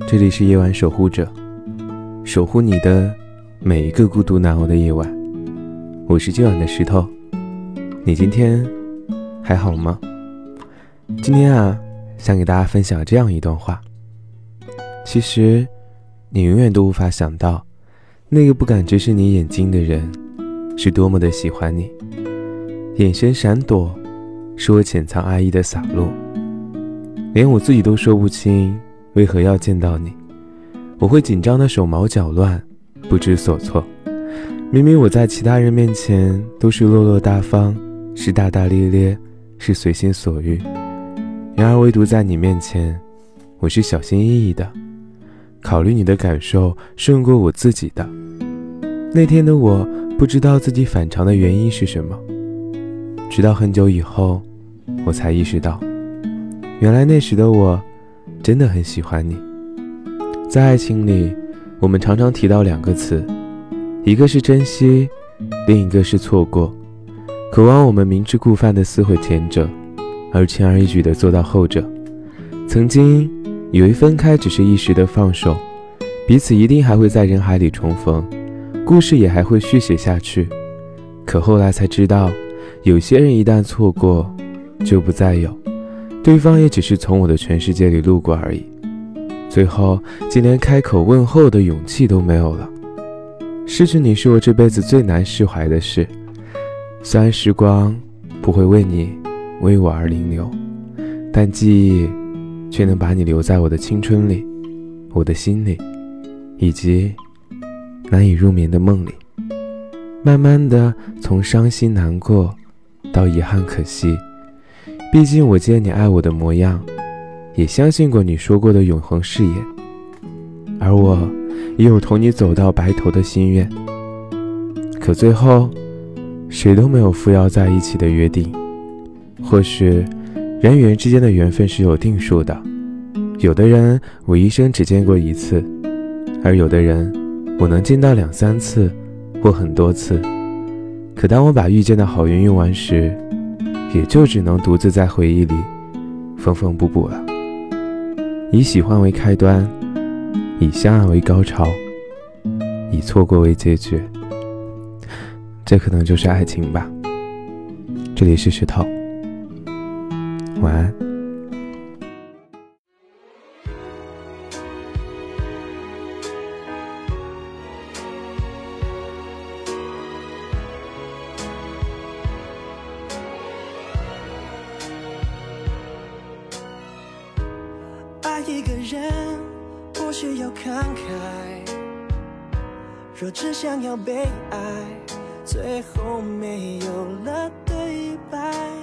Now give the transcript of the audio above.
这里是夜晚守护者，守护你的每一个孤独难熬的夜晚。我是今晚的石头，你今天还好吗？今天啊，想给大家分享这样一段话。其实，你永远都无法想到，那个不敢直视你眼睛的人，是多么的喜欢你。眼神闪躲，是我潜藏爱意的洒落。连我自己都说不清为何要见到你，我会紧张的手忙脚乱，不知所措。明明我在其他人面前都是落落大方，是大大咧咧，是随心所欲，然而唯独在你面前，我是小心翼翼的，考虑你的感受胜过我自己的。那天的我不知道自己反常的原因是什么，直到很久以后，我才意识到。原来那时的我，真的很喜欢你。在爱情里，我们常常提到两个词，一个是珍惜，另一个是错过。渴望我们明知故犯的撕毁前者，而轻而易举的做到后者。曾经以为分开只是一时的放手，彼此一定还会在人海里重逢，故事也还会续写下去。可后来才知道，有些人一旦错过，就不再有。对方也只是从我的全世界里路过而已，最后竟连开口问候的勇气都没有了。失去你是我这辈子最难释怀的事。虽然时光不会为你为我而停留，但记忆却能把你留在我的青春里、我的心里，以及难以入眠的梦里。慢慢的，从伤心难过到遗憾可惜。毕竟我见你爱我的模样，也相信过你说过的永恒誓言，而我也有同你走到白头的心愿。可最后，谁都没有扶摇在一起的约定。或许，人与人之间的缘分是有定数的，有的人我一生只见过一次，而有的人我能见到两三次，或很多次。可当我把遇见的好运用完时，也就只能独自在回忆里缝缝补补了。以喜欢为开端，以相爱为高潮，以错过为结局。这可能就是爱情吧。这里是石头，晚安。一个人或许要慷慨若只想要被爱最后没有了对白。